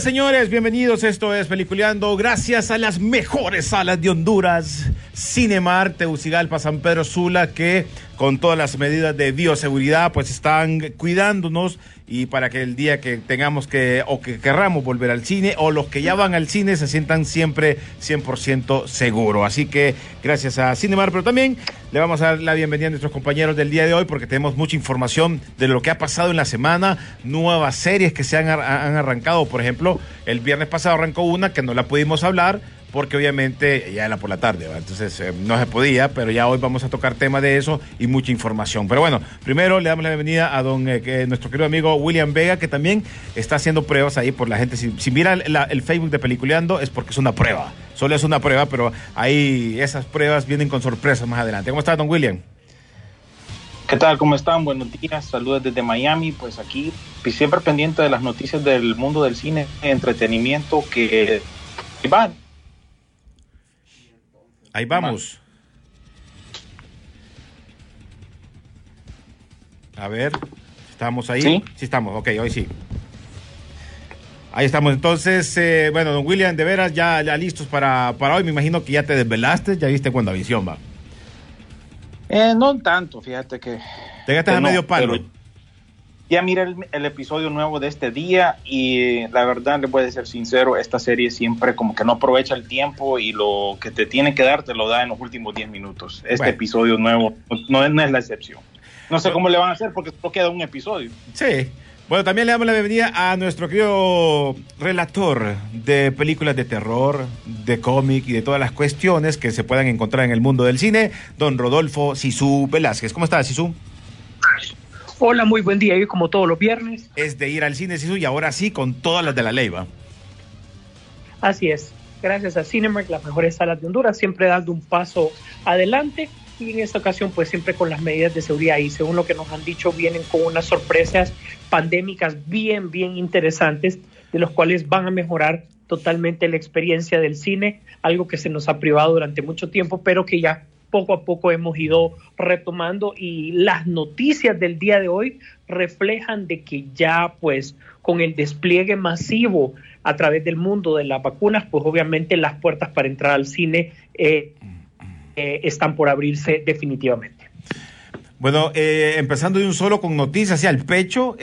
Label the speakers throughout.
Speaker 1: Señores. Bienvenidos. Esto es Peliculeando. Gracias a las mejores salas de Honduras, Cinemar, Tegucigalpa, San Pedro Sula, que con todas las medidas de bioseguridad, pues están cuidándonos y para que el día que tengamos que o que querramos volver al cine o los que ya van al cine se sientan siempre 100% seguros. Así que gracias a Cinemar, pero también le vamos a dar la bienvenida a nuestros compañeros del día de hoy porque tenemos mucha información de lo que ha pasado en la semana, nuevas series que se han, han arrancado. Por ejemplo, el viernes pasado arrancó una que no la pudimos hablar porque obviamente ya era por la tarde, ¿va? entonces eh, no se podía, pero ya hoy vamos a tocar temas de eso y mucha información. Pero bueno, primero le damos la bienvenida a don eh, nuestro querido amigo William Vega, que también está haciendo pruebas ahí por la gente. Si, mira el Facebook de Peliculeando es porque es una prueba, solo es una prueba, pero ahí esas pruebas vienen con sorpresas más adelante. ¿Cómo está, don William?
Speaker 2: ¿Qué tal? ¿Cómo están? Buenos días. Saludos desde Miami. Pues aquí pues, siempre pendiente de las noticias del mundo del cine, entretenimiento que van.
Speaker 1: Ahí vamos. A ver, ¿estamos ahí?
Speaker 2: ¿Sí?
Speaker 1: estamos, ok, hoy sí. Ahí estamos, entonces, eh, bueno, don William, de veras, ya, ya listos para, para hoy. Me imagino que ya te desvelaste, ya viste WandaVision, va.
Speaker 2: Eh, no tanto, fíjate que...
Speaker 1: Te gastas a
Speaker 2: no,
Speaker 1: medio palo.
Speaker 2: pero Ya miré el, el episodio nuevo de este día y la verdad, le voy a ser sincero, esta serie siempre como que no aprovecha el tiempo y lo que te tiene que dar te lo da en los últimos 10 minutos. Este
Speaker 1: Bueno.
Speaker 2: episodio nuevo no, es- no es la excepción. No sé cómo le van a hacer porque solo queda un episodio.
Speaker 1: Sí. Bueno, también le damos la bienvenida a nuestro querido relator de películas de terror, de cómic y de todas las cuestiones que se puedan encontrar en el mundo del cine, don Rodolfo Sisu Velázquez. ¿Cómo estás, Sisu?
Speaker 3: Hola, muy buen día. Yo como todos los viernes.
Speaker 1: Es de ir al cine, Sisu, y ahora sí con todas las de la ley, ¿va?
Speaker 3: Así es. Gracias a Cinemark, las mejores salas de Honduras, siempre dando un paso adelante. Y en esta ocasión, pues siempre con las medidas de seguridad. Y según lo que nos han dicho, vienen con unas sorpresas pandémicas bien, bien interesantes, de los cuales van a mejorar totalmente la experiencia del cine, algo que se nos ha privado durante mucho tiempo, pero que ya poco a poco hemos ido retomando y las noticias del día de hoy reflejan de que ya pues con el despliegue masivo a través del mundo de las vacunas, pues obviamente las puertas para entrar al cine eh, eh, están por abrirse definitivamente.
Speaker 1: Bueno, eh, empezando de un solo con noticias hacia el pecho.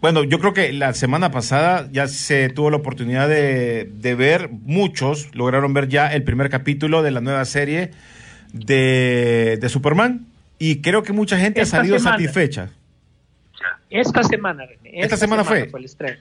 Speaker 1: Bueno, yo creo que la semana pasada ya se tuvo la oportunidad de, de ver, muchos lograron ver ya el primer capítulo de la nueva serie de, de Superman. Y creo que mucha gente
Speaker 3: Esta
Speaker 1: ha salido
Speaker 3: semana.
Speaker 1: satisfecha.
Speaker 3: Esta semana, René,
Speaker 1: ¿Esta semana fue?
Speaker 3: el estreno.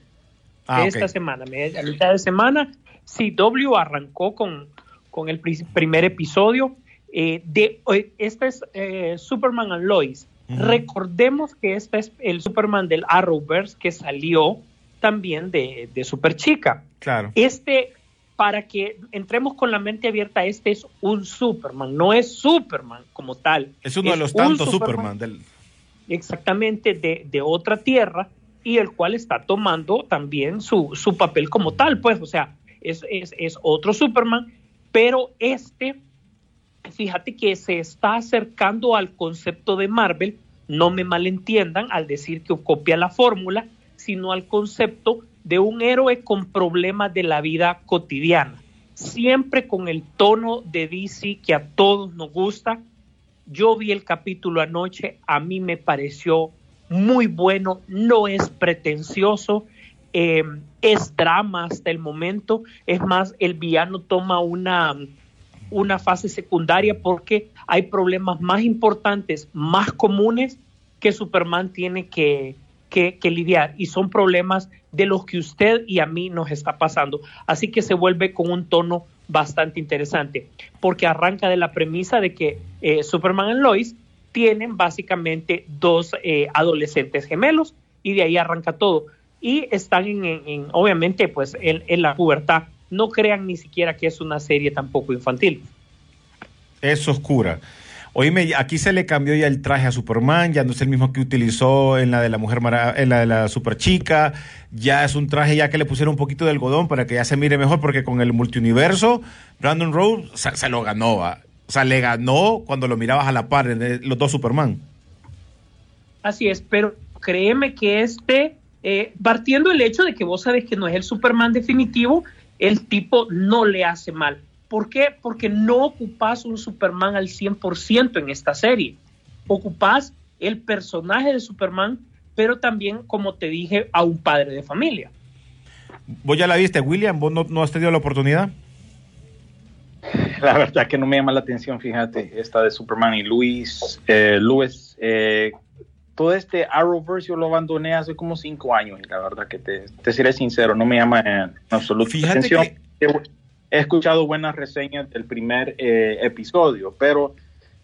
Speaker 1: Ah,
Speaker 3: esta semana, a mitad de semana, CW arrancó con, con el pri- primer episodio eh, de eh, este es eh, Superman and Lois. Recordemos que este es el Superman del Arrowverse que salió también de, de Super Chica.
Speaker 1: Claro.
Speaker 3: Este, para que entremos con la mente abierta, este es un Superman, no es Superman como tal.
Speaker 1: Es uno de los tantos Superman. del,
Speaker 3: exactamente de, de otra tierra y el cual está tomando también su, su papel como tal, pues, o sea, es, es, es otro Superman, pero este, fíjate que se está acercando al concepto de Marvel, no me malentiendan al decir que copia la fórmula, sino al concepto de un héroe con problemas de la vida cotidiana. siempre con el tono de DC que a todos nos gusta. Yo vi el capítulo anoche, a mí me pareció muy bueno, no es pretencioso, eh, es drama hasta el momento, es más, el villano toma una, una fase secundaria porque hay problemas más importantes, más comunes que Superman tiene que, que, lidiar y son problemas de los que usted y a mí nos está pasando. Así que se vuelve con un tono bastante interesante porque arranca de la premisa de que eh, Superman y Lois tienen básicamente dos eh, adolescentes gemelos y de ahí arranca todo. Y están en, en, en obviamente, pues en, la pubertad. No crean ni siquiera que es una serie tampoco infantil.
Speaker 1: Es oscura. Oíme, aquí se le cambió ya el traje a Superman, ya no es el mismo que utilizó en la de la mujer Mara, en la de la super chica, ya es un traje ya que le pusieron un poquito de algodón para que ya se mire mejor, porque con el multiuniverso, Brandon Rowe se, se lo ganó, ¿va? O sea, le ganó cuando lo mirabas a la par los dos Superman.
Speaker 3: Así es, pero créeme que este, eh, partiendo el hecho de que vos sabes que no es el Superman definitivo, el tipo no le hace mal. ¿Por qué? Porque no ocupas un Superman al 100% en esta serie. Ocupas el personaje de Superman, pero también, como te dije, a un padre de familia.
Speaker 1: ¿Vos ya la viste, William? ¿Vos no, no has tenido la oportunidad?
Speaker 2: La verdad que no me llama la atención, fíjate, esta de Superman y Luis, eh, Luis, eh, todo este Arrowverse yo lo abandoné hace como cinco años y la verdad que te, te seré sincero, no me llama en absoluto
Speaker 1: fíjate
Speaker 2: atención.
Speaker 1: Que...
Speaker 2: He escuchado buenas reseñas del primer eh, episodio, pero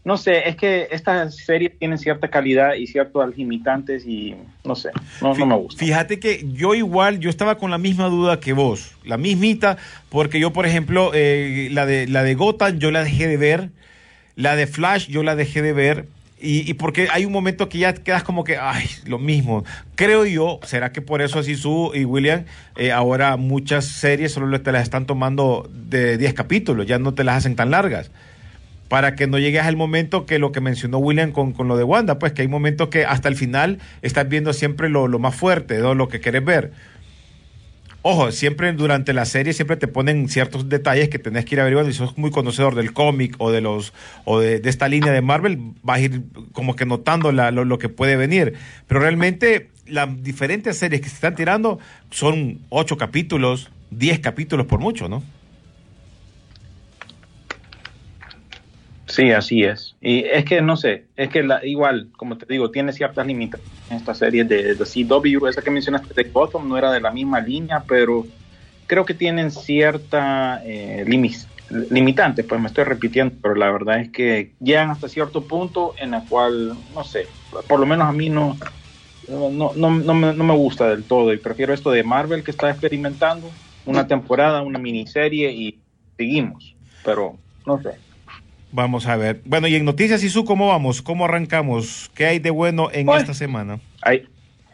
Speaker 2: no sé, es que esta serie tiene cierta calidad y ciertos limitantes y no sé, no, no, me gusta.
Speaker 1: Fíjate que yo igual, yo estaba con la misma duda que vos, la mismita, porque yo, por ejemplo, eh, la, de, la de Gotham yo la dejé de ver, la de Flash yo la dejé de ver, y, y, porque hay un momento que ya quedas como que, ay, lo mismo. Creo yo, será que por eso así su y William, eh, ahora muchas series solo te las están tomando de 10 capítulos, ya no te las hacen tan largas para que no llegues al momento que lo que mencionó William con, con, lo de Wanda, pues que hay momentos que hasta el final estás viendo siempre lo, lo más fuerte, ¿no? lo que quieres ver. Ojo, siempre durante la serie siempre te ponen ciertos detalles que tenés que ir averiguando. Si sos muy conocedor del cómic o de los o de, de, esta línea de Marvel, vas a ir como que notando la, lo, lo, que puede venir. Pero realmente las diferentes series que se están tirando son ocho capítulos, diez capítulos por mucho, ¿no?
Speaker 2: Sí, así es. Y es que no sé, es que la, igual, como te digo, tiene ciertas limitaciones en esta serie de, de CW. Esa que mencionaste de Gotham no era de la misma línea, pero creo que tienen cierta eh, limis, limitante, pues me estoy repitiendo, pero la verdad es que llegan hasta cierto punto en el cual, no sé, por lo menos a mí no, no, no, no, me, no me gusta del todo y prefiero esto de Marvel que está experimentando una temporada, una miniserie y seguimos, pero no sé.
Speaker 1: Vamos a ver. Bueno, y en Noticias Isu, ¿cómo vamos? ¿Cómo arrancamos? ¿Qué hay de bueno en
Speaker 2: bueno,
Speaker 1: esta semana?
Speaker 2: Ahí,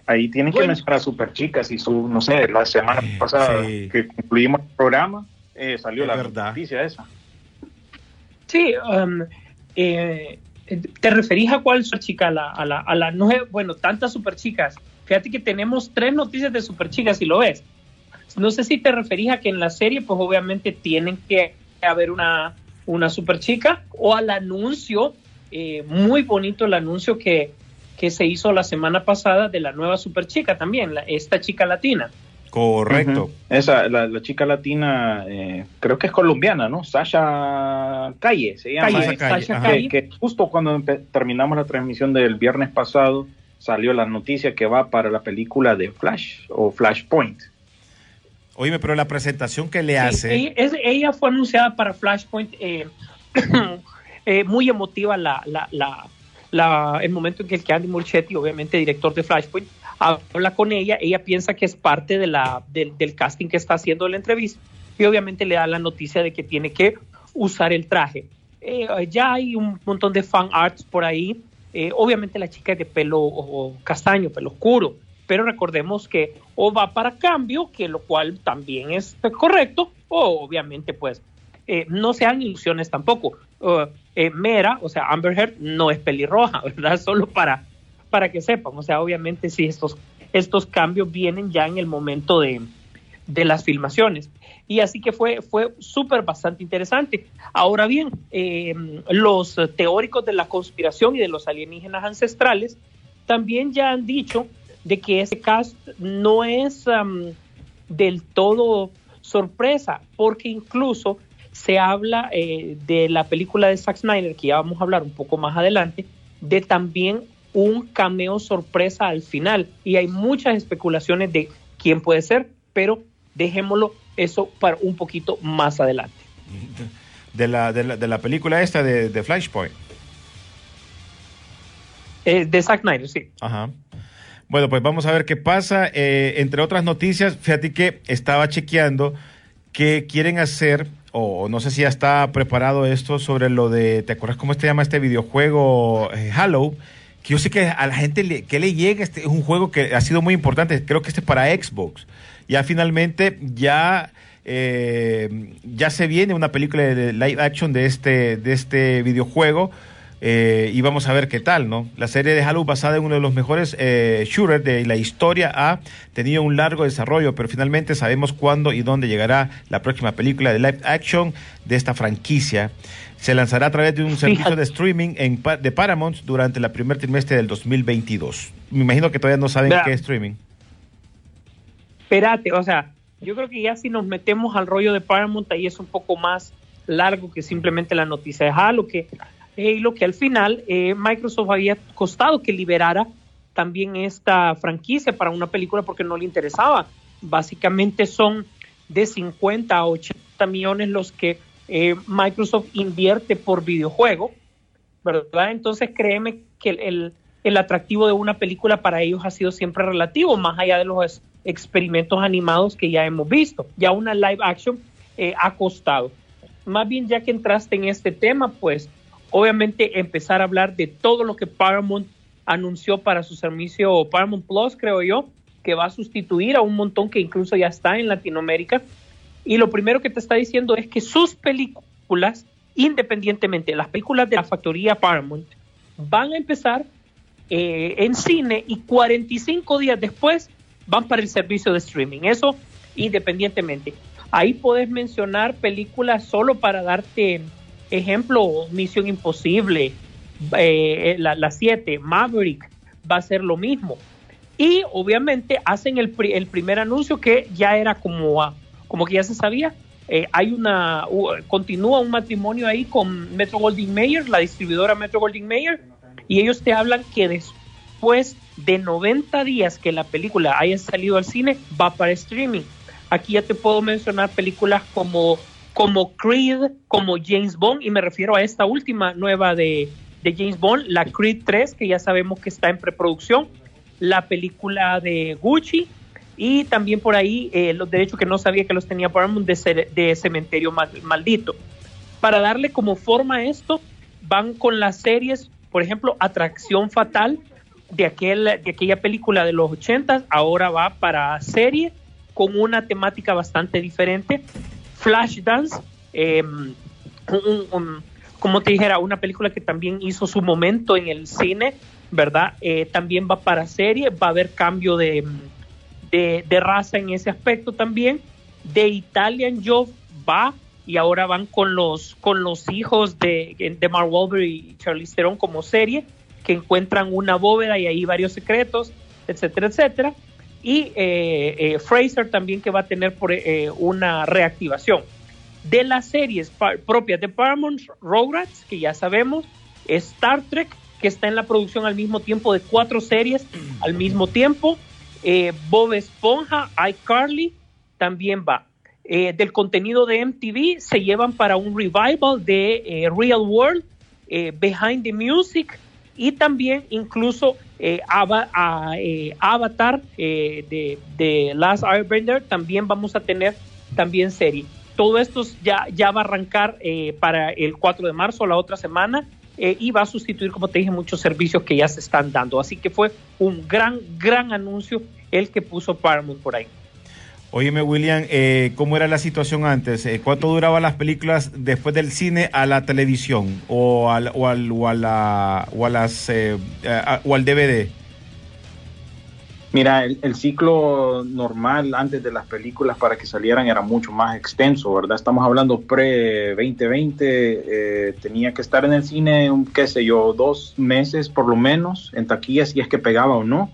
Speaker 2: ahí tienen bueno. que mencionar a Super Chicas y su, no sé, la semana pasada sí. que concluimos el programa, eh, salió es la verdad. noticia esa.
Speaker 3: Sí, um, eh, ¿te referís a cuál Super Chica? A la, a la, a la no, bueno, tantas Super Chicas. Fíjate que tenemos tres noticias de Super Chicas, si lo ves. No sé si te referís a que en la serie, pues obviamente tienen que haber una una super chica o al anuncio, eh, muy bonito el anuncio que, que, se hizo la semana pasada de la nueva super chica también, la, esta chica latina.
Speaker 1: Correcto.
Speaker 2: Uh -huh. Esa, la, la, chica latina, eh, creo que es colombiana, ¿no? Sasha Calle se llama.
Speaker 3: Calle, Sasha Calle.
Speaker 2: Que, que, justo cuando terminamos la transmisión del viernes pasado salió la noticia que va para la película de Flash o Flashpoint.
Speaker 1: Oíme, pero la presentación que le
Speaker 3: sí,
Speaker 1: hace.
Speaker 3: Ella, es, ella, fue anunciada para Flashpoint, eh, eh, muy emotiva la, la, la, la, el momento en que el que Andy Murchetti, obviamente director de Flashpoint, habla con ella. Ella piensa que es parte de la, del, del casting que está haciendo la entrevista y obviamente le da la noticia de que tiene que usar el traje. Eh, ya hay un montón de fan arts por ahí. Obviamente la chica es de pelo o, castaño, pelo oscuro pero recordemos que o va para cambio, que lo cual también es correcto, o obviamente pues eh, no sean ilusiones tampoco. Uh, eh, Mera, o sea, Amber Heard no es pelirroja, ¿verdad? Solo para, para que sepan, o sea, obviamente sí, estos, estos cambios vienen ya en el momento de, de las filmaciones. Y así que fue, fue súper bastante interesante. Ahora bien, eh, los teóricos de la conspiración y de los alienígenas ancestrales también ya han dicho de que ese cast no es um, del todo sorpresa, porque incluso se habla eh, de la película de Zack Snyder, que ya vamos a hablar un poco más adelante, de también un cameo sorpresa al final. Y hay muchas especulaciones de quién puede ser, pero dejémoslo eso para un poquito más adelante.
Speaker 1: De la, de la, de la película esta de, de Flashpoint.
Speaker 3: Eh, de Zack Snyder, sí.
Speaker 1: Ajá. Bueno, pues vamos a ver qué pasa. Eh, entre otras noticias, fíjate que estaba chequeando que quieren hacer, o no sé si ya está preparado esto sobre lo de, ¿te acuerdas cómo se llama este videojuego eh, Halo? Que yo sé que a la gente le, que le llega, este es un juego que ha sido muy importante, creo que este es para Xbox. Ya finalmente ya... Eh, ya se viene una película de live action de este, de este videojuego eh, y vamos a ver qué tal, ¿no? La serie de Halo, basada en uno de los mejores eh, shooters de la historia, ha tenido un largo desarrollo, pero finalmente sabemos cuándo y dónde llegará la próxima película de live action de esta franquicia. Se lanzará a través de un servicio de streaming en, de Paramount durante el primer trimestre del 2022. Me imagino que todavía no saben qué es streaming.
Speaker 3: Espérate, o sea, yo creo que ya si nos metemos al rollo de Paramount, ahí es un poco más largo que simplemente la noticia de Halo, que Halo, que al final eh, Microsoft había costado que liberara también esta franquicia para una película porque no le interesaba. Básicamente son de 50 a 80 millones los que eh, Microsoft invierte por videojuego, ¿verdad? Entonces créeme que el, el- el atractivo de una película para ellos ha sido siempre relativo, más allá de los experimentos animados que ya hemos visto. Ya una live action eh, ha costado. Más bien ya que entraste en este tema, pues obviamente empezar a hablar de todo lo que Paramount anunció para su servicio Paramount Plus, creo yo, que va a sustituir a un montón que incluso ya está en Latinoamérica. Y lo primero que te está diciendo es que sus películas, independientemente, las películas de la factoría Paramount, van a empezar eh, en cine y 45 días después van para el servicio de streaming. Eso independientemente. Ahí puedes mencionar películas solo para darte ejemplo, Misión Imposible, eh, la 7, Maverick, va a ser lo mismo. Y obviamente hacen el, pri- el primer anuncio que ya era como, a- como que ya se sabía. Eh, hay una, continúa un matrimonio ahí con Metro Goldwyn Mayer, la distribuidora Metro Goldwyn Mayer, y ellos te hablan que después de 90 días que la película haya salido al cine, va para streaming. Aquí ya te puedo mencionar películas como, como Creed, como James Bond, y me refiero a esta última nueva de, de James Bond, la Creed 3, que ya sabemos que está en preproducción, la película de Gucci, y también por ahí eh, los derechos que no sabía que los tenía Paramount de, de Cementerio Mal- Maldito. Para darle como forma a esto, van con las series, por ejemplo, Atracción Fatal, de, aquel, de aquella película de los 80, ahora va para serie con una temática bastante diferente. Flashdance, un- como te dijera, una película que también hizo su momento en el cine, ¿verdad? Eh, también va para serie, va a haber cambio de, de, de raza en ese aspecto también. De Italian Job va y ahora van con los con los hijos de, de Mark Wahlberg y Charlize Theron como serie que encuentran una bóveda y ahí varios secretos, etcétera, etcétera. Y eh, eh, Fraser también que va a tener eh, una reactivación. De las series propias de Paramount, Rugrats, que ya sabemos, Star Trek, que está en la producción al mismo tiempo de cuatro series al mismo tiempo, Bob Esponja, iCarly, también va. Del contenido de MTV se llevan para un revival de Real World, eh, Behind the Music y también incluso eh, eh, Avatar eh, de, de Last Airbender también vamos a tener también serie. Todo esto ya, ya va a arrancar eh, para el 4 de marzo, la otra semana, eh, y va a sustituir, como te dije, muchos servicios que ya se están dando. Así que fue un gran, gran anuncio el que puso Paramount por ahí.
Speaker 1: Óyeme, William, eh, ¿cómo era la situación antes? Eh, ¿Cuánto duraban las películas después del cine a la televisión o al, o al, o a la, o a las, eh, o al DVD?
Speaker 2: Mira, el, ciclo normal antes de las películas para que salieran era mucho más extenso, ¿verdad? Estamos hablando pre-2020, eh, tenía que estar en el cine, qué sé yo, dos meses por lo menos, en taquilla, si es que pegaba o no.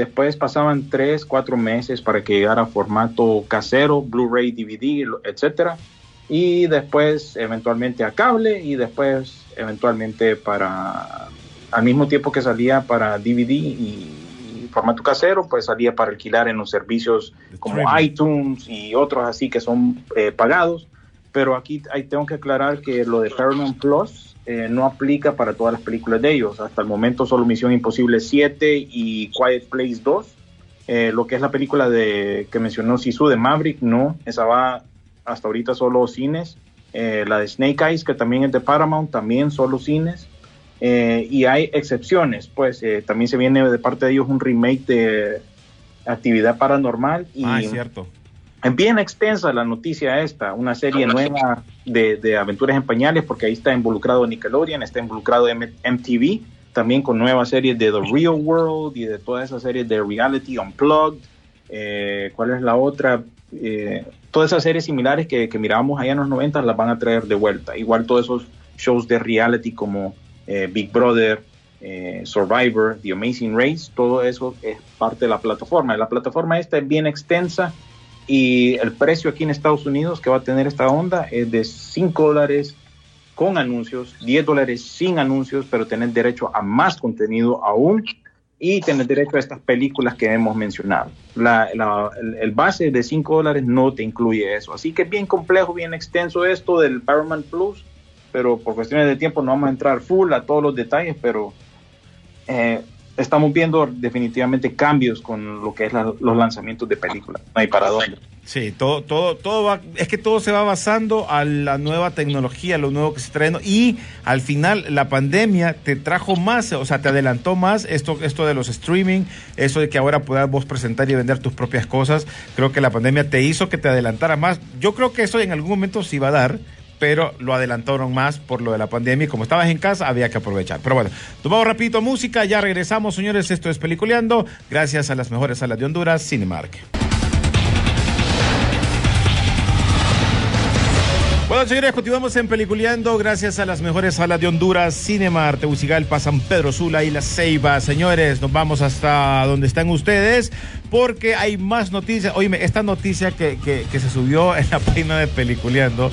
Speaker 2: Después pasaban tres, cuatro meses para que llegara a formato casero, Blu-ray, DVD, etcétera. Y después eventualmente a cable y después eventualmente para, al mismo tiempo que salía para DVD y, y formato casero, pues salía para alquilar en los servicios como iTunes y otros así que son eh, pagados. Pero aquí ahí tengo que aclarar que lo de Paramount Plus eh, no aplica para todas las películas de ellos. Hasta el momento solo Misión Imposible 7 y Quiet Place 2. Eh, lo que es la película de que mencionó Sisu de Maverick, no, esa va hasta ahorita solo cines. Eh, la de Snake Eyes, que también es de Paramount, también solo cines. Y hay excepciones, pues también se viene de parte de ellos un remake de Actividad Paranormal y
Speaker 1: Ah, es cierto.
Speaker 2: Es bien extensa la noticia esta, una serie nueva de, de aventuras en pañales, porque ahí está involucrado Nickelodeon, está involucrado M- MTV, también con nuevas series de The Real World y de todas esas series de Reality Unplugged. Eh, ¿Cuál es la otra? Eh, todas esas series similares que, que mirábamos allá en los 90 las van a traer de vuelta. Igual todos esos shows de reality como eh, Big Brother, eh, Survivor, The Amazing Race, todo eso es parte de la plataforma. La plataforma esta es bien extensa y el precio aquí en Estados Unidos que va a tener esta onda es de 5 dólares con anuncios, 10 dólares sin anuncios, pero tener derecho a más contenido aún y tener derecho a estas películas que hemos mencionado. La- la- el, el base de 5 dólares no te incluye eso. Así que es bien complejo, bien extenso esto del Paramount Plus, pero por cuestiones de tiempo no vamos a entrar full a todos los detalles, pero eh, estamos viendo definitivamente cambios con lo que es la- los lanzamientos de películas. No hay para dónde.
Speaker 1: Sí, todo, todo, todo va, es que todo se va basando a la nueva tecnología, lo nuevo que se trae y al final la pandemia te trajo más, o sea, te adelantó más esto, esto de los streaming, eso de que ahora puedas vos presentar y vender tus propias cosas. Creo que la pandemia te hizo que te adelantara más. Yo creo que eso en algún momento sí va a dar, pero lo adelantaron más por lo de la pandemia como estabas en casa había que aprovechar. Pero bueno, tomamos rapidito música, ya regresamos, señores, esto es Peliculeando, gracias a las mejores salas de Honduras, Cinemark. Bueno, señores, continuamos en Peliculeando gracias a las mejores salas de Honduras, Cinemar, Tegucigalpa, San Pedro Sula y La Ceiba. Señores, nos vamos hasta donde están ustedes porque hay más noticias. Oíme, esta noticia que- que se subió en la página de Peliculeando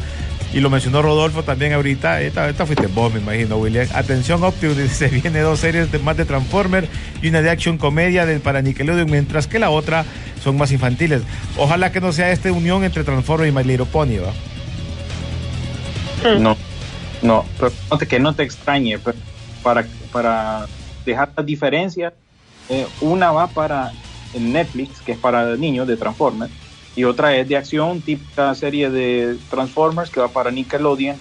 Speaker 1: y lo mencionó Rodolfo también ahorita. Esta, esta fuiste vos, me imagino, William. Atención, Optimus, dice, viene dos series más de Transformer y una de action comedia de, para Nickelodeon, mientras que la otra son más infantiles. Ojalá que no sea esta unión entre Transformer y My Little Pony, ¿va?
Speaker 2: No, no, pero que no te extrañe, pero para, para dejar las diferencias, eh, una va para Netflix, que es para niños de Transformers, y otra es de acción, típica serie de Transformers, que va para Nickelodeon,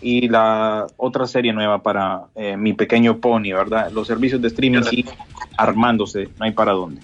Speaker 2: y la otra serie nueva para eh, Mi Pequeño Pony, ¿verdad? Los servicios de streaming sí armándose, no hay para dónde.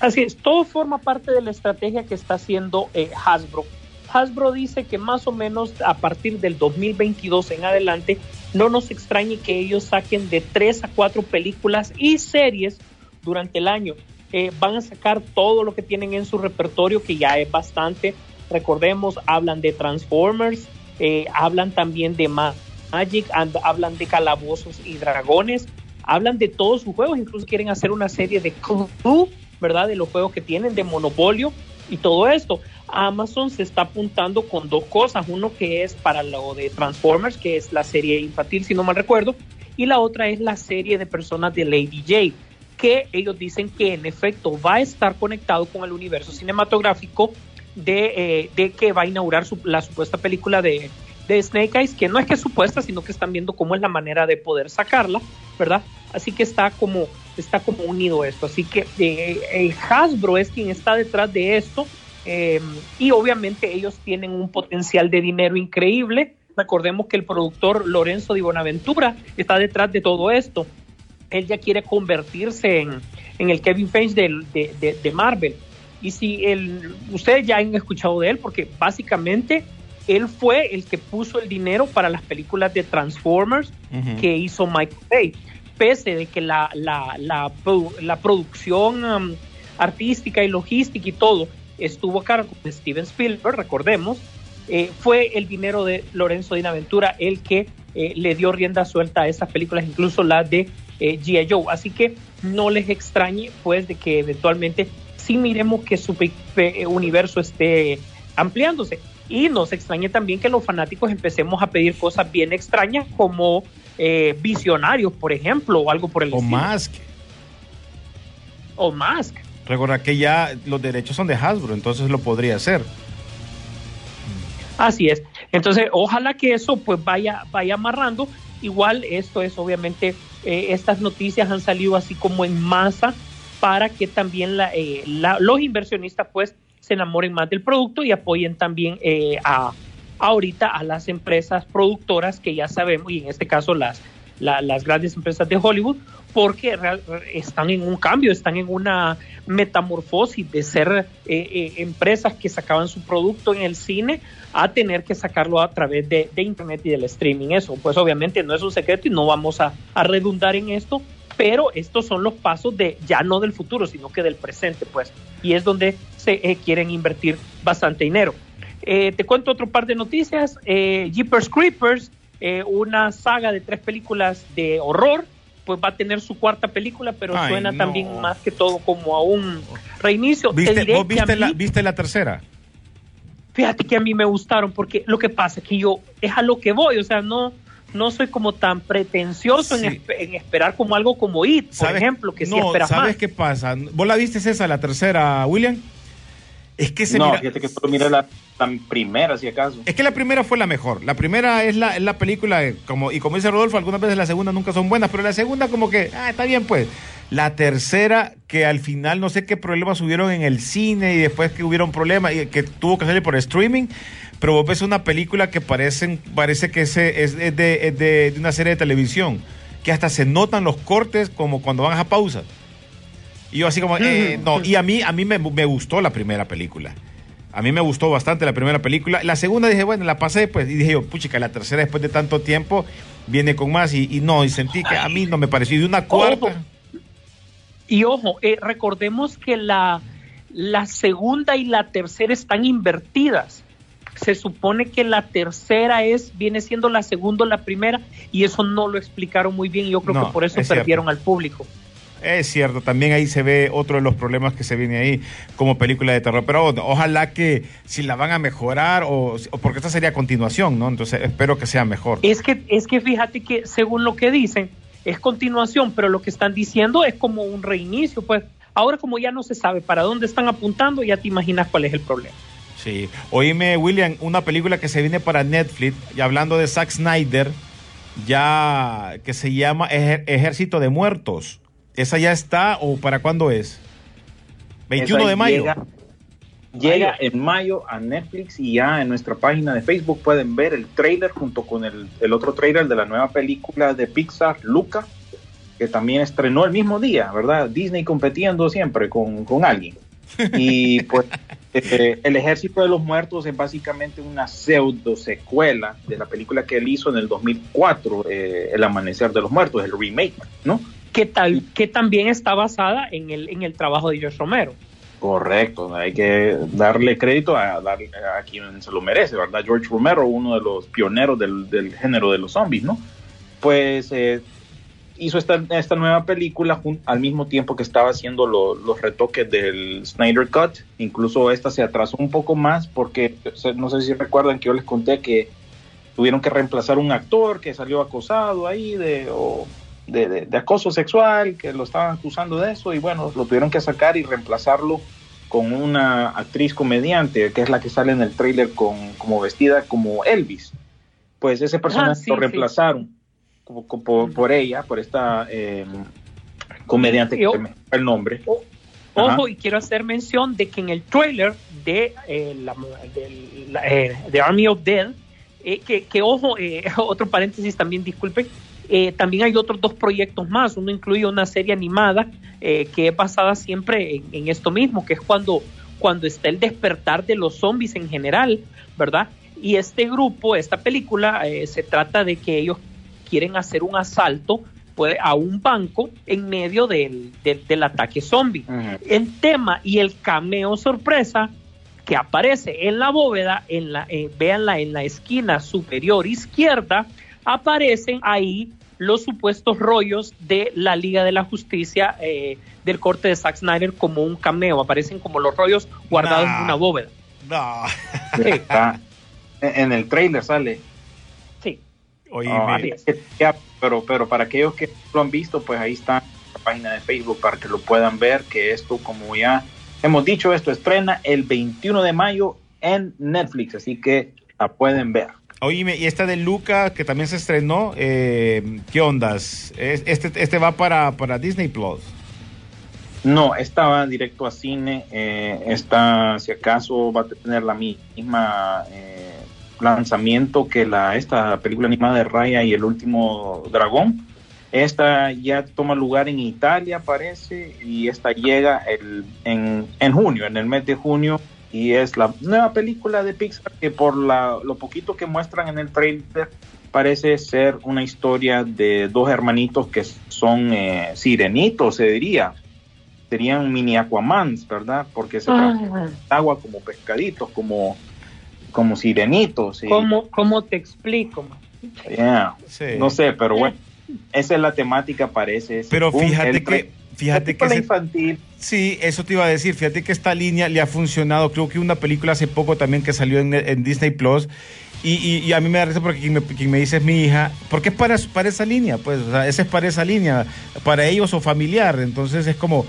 Speaker 3: Así es, todo forma parte de la estrategia que está haciendo eh, Hasbro. Hasbro dice que más o menos a partir del 2022 en adelante no nos extrañe que ellos saquen de tres a cuatro películas y series durante el año. Eh, van a sacar todo lo que tienen en su repertorio, que ya es bastante. Recordemos, hablan de Transformers, eh, hablan también de Ma- Magic, and- hablan de Calabozos y Dragones, hablan de todos sus juegos, incluso quieren hacer una serie de Clue, ¿verdad? De los juegos que tienen, de Monopolio y todo esto. Amazon se está apuntando con dos cosas, uno que es para lo de Transformers, que es la serie infantil, si no mal recuerdo, y la otra es la serie de personas de Lady J, que ellos dicen que en efecto va a estar conectado con el universo cinematográfico de, eh, de que va a inaugurar la supuesta película de, de Snake Eyes, que no es que es supuesta, sino que están viendo cómo es la manera de poder sacarla, ¿verdad? Así que está como, está como unido esto. Así que eh, eh, Hasbro es quien está detrás de esto. eh, y obviamente ellos tienen un potencial de dinero increíble. Recordemos que el productor Lorenzo Di Bonaventura está detrás de todo esto. Él ya quiere convertirse en, en el Kevin Feige de, de- de Marvel. Y si el, ustedes ya han escuchado de él, porque básicamente él fue el que puso el dinero para las películas de Transformers que hizo Michael Bay. Pese de que la, la, la, la producción um, artística y logística y todo estuvo a cargo de Steven Spielberg, recordemos, eh, fue el dinero de Lorenzo Dinaventura el que eh, le dio rienda suelta a esas películas, incluso la de eh, G.I. Joe. Así que no les extrañe, pues, de que eventualmente sí miremos que su universo esté ampliándose. Y nos extrañe también que los fanáticos empecemos a pedir cosas bien extrañas como eh, visionarios, por ejemplo, o algo por el
Speaker 1: O
Speaker 3: estilo.
Speaker 1: Mask.
Speaker 3: O Mask.
Speaker 1: Recuerda que ya los derechos son de Hasbro, entonces lo podría hacer.
Speaker 3: Así es. Entonces, ojalá que eso pues vaya, vaya amarrando. Igual esto es obviamente, eh, estas noticias han salido así como en masa para que también la, eh, la- los inversionistas pues se enamoren más del producto y apoyen también eh, a ahorita a las empresas productoras que ya sabemos, y en este caso las, la- las grandes empresas de Hollywood, porque están en un cambio, están en una metamorfosis de ser eh, eh, empresas que sacaban su producto en el cine a tener que sacarlo a través de, de internet y del streaming. Eso, pues obviamente no es un secreto y no vamos a, a redundar en esto, pero estos son los pasos de ya no del futuro, sino que del presente, pues, y es donde se eh, quieren invertir bastante dinero. Eh, te cuento otro par de noticias. Eh, Jeepers Creepers, eh, una saga de tres películas de horror, pues va a tener su cuarta película, pero
Speaker 1: Ay,
Speaker 3: suena
Speaker 1: no.
Speaker 3: también más que todo como a un reinicio. Te
Speaker 1: ¿Viste, ¿Vos
Speaker 3: a
Speaker 1: la, viste la tercera?
Speaker 3: Fíjate que a mí me gustaron porque lo que pasa es que yo es a lo que voy, o sea, no no soy como tan pretencioso en,
Speaker 1: Sí.
Speaker 3: espe- en esperar como algo como It, por ejemplo, que sí
Speaker 1: no,
Speaker 3: esperas
Speaker 1: ¿sabes
Speaker 3: más.
Speaker 1: qué pasa? ¿Vos la viste esa, la tercera, William? Es que se
Speaker 2: no,
Speaker 1: mira-
Speaker 2: fíjate que solo miré la, la primera, si acaso.
Speaker 1: Es que la primera fue la mejor. La primera es la, es la película, eh, como, y como dice Rodolfo, algunas veces la segunda nunca son buenas, pero la segunda como que, ah, está bien pues. La tercera, que al final no sé qué problemas hubieron en el cine y después que hubieron problemas y que tuvo que salir por streaming, pero vos ves una película que parecen, parece que es, es de, es de- de una serie de televisión, que hasta se notan los cortes como cuando van a pausa. Y yo así como, eh, no, y a mí, a mí me, me gustó la primera película. A mí me gustó bastante la primera película. La segunda dije, bueno, la pasé, pues, y dije yo, puchica, la tercera después de tanto tiempo viene con más y, y no, y sentí que a mí no me pareció. Y una cuarta,
Speaker 3: Y ojo, eh, recordemos que la, la segunda y la tercera están invertidas. Se supone que la tercera es viene siendo la segunda o la primera y eso no lo explicaron muy bien yo creo
Speaker 1: No,
Speaker 3: que por eso
Speaker 1: es cierto.
Speaker 3: perdieron al público.
Speaker 1: es cierto, también ahí se ve otro de los problemas que se viene ahí como película de terror. Pero ojalá que si la van a mejorar o, o porque esta sería continuación, ¿no? Entonces espero que sea mejor.
Speaker 3: Es que, es que fíjate que según lo que dicen, es continuación, pero lo que están diciendo es como un reinicio. Pues ahora como ya no se sabe para dónde están apuntando, ya te imaginas cuál es el problema.
Speaker 1: Sí. Oíme, William, una película que se viene para Netflix, y hablando de Zack Snyder, ya que se llama Ejer- Ejército de Muertos. ¿Esa ya está o para cuándo es? 21
Speaker 2: Esa
Speaker 1: de mayo.
Speaker 2: Llega, llega en mayo a Netflix y ya en nuestra página de Facebook pueden ver el trailer junto con el, el otro trailer de la nueva película de Pixar, Luca, que también estrenó el mismo día, ¿verdad? Disney competiendo siempre con, con alguien. Y pues eh, El Ejército de los Muertos es básicamente una pseudo secuela de la película que él hizo en el 2004, eh, El Amanecer de los Muertos, el remake, ¿no?
Speaker 3: Que, tal, que también está basada en el, en el trabajo de George Romero.
Speaker 2: Correcto, hay que darle crédito a, a quien se lo merece, ¿verdad? George Romero, uno de los pioneros del, del género de los zombies, ¿no? Pues eh, hizo esta, esta nueva película al mismo tiempo que estaba haciendo lo- los retoques del Snyder Cut. Incluso esta se atrasó un poco más porque no sé si recuerdan que yo les conté que tuvieron que reemplazar un actor que salió acosado ahí de, o de, de- de acoso sexual, que lo estaban acusando de eso y bueno, lo tuvieron que sacar y reemplazarlo con una actriz comediante que es la que sale en el tráiler con como vestida como Elvis. Pues ese personaje
Speaker 3: Ah, sí,
Speaker 2: lo
Speaker 3: sí.
Speaker 2: reemplazaron como- como por, por ella, por esta eh, comediante que me el nombre.
Speaker 3: Ojo, y quiero hacer mención de que en el trailer de, eh, la, del- la- eh, The Army of Dead, eh, que, que, ojo, eh, otro paréntesis también, disculpen, eh, también hay otros dos proyectos más. Uno incluye una serie animada eh, que es basada siempre en, en esto mismo, que es cuando, cuando está el despertar de los zombies en general, ¿verdad? Y este grupo, esta película, eh, se trata de que ellos quieren hacer un asalto puede, a un banco en medio del, del, del ataque zombie. El tema y el cameo sorpresa que aparece en la bóveda, en la, eh, véanla en la esquina superior izquierda, aparecen ahí los supuestos rollos de la Liga de la Justicia eh, del corte de Zack Snyder como un cameo, aparecen como los rollos guardados
Speaker 1: Nah.
Speaker 3: en una bóveda.
Speaker 1: No.
Speaker 3: Sí,
Speaker 2: en el trailer sale.
Speaker 3: sí.
Speaker 1: Oye,
Speaker 2: pero, pero para aquellos que lo han visto, pues ahí está la página de Facebook para que lo puedan ver, que esto, como ya hemos dicho, esto estrena el 21 de mayo en Netflix, así que la pueden ver.
Speaker 1: Oíme, y esta de Luca, que también se estrenó, eh, ¿qué ondas? Es- Este, este va para, para Disney Plus.
Speaker 2: No, esta va directo a cine, eh, esta si acaso va a tener la misma eh, lanzamiento que la esta película animada de Raya y el último dragón. Esta ya toma lugar en Italia, parece, y esta llega el, en, en junio, en el mes de junio, y es la nueva película de Pixar que por la, lo poquito que muestran en el trailer parece ser una historia de dos hermanitos que son eh, sirenitos, se diría. Serían mini Aquamans, ¿verdad? Porque se en agua como pescaditos, como, como sirenitos. y-
Speaker 3: ¿cómo, ¿Cómo te explico?
Speaker 2: Yeah.
Speaker 1: Sí.
Speaker 2: No sé, pero bueno, esa es la temática, parece.
Speaker 1: Pero fíjate
Speaker 2: el
Speaker 1: que, fíjate que
Speaker 2: infantil.
Speaker 1: Sí, eso te iba a decir. Fíjate que esta línea le ha funcionado. Creo que una película hace poco también que salió en, Disney Plus. Y, a mí me da risa porque quien me, me dice es mi hija. Porque es para, para esa línea, pues. O sea, ese es para esa línea. Para ellos o familiar. Entonces es como.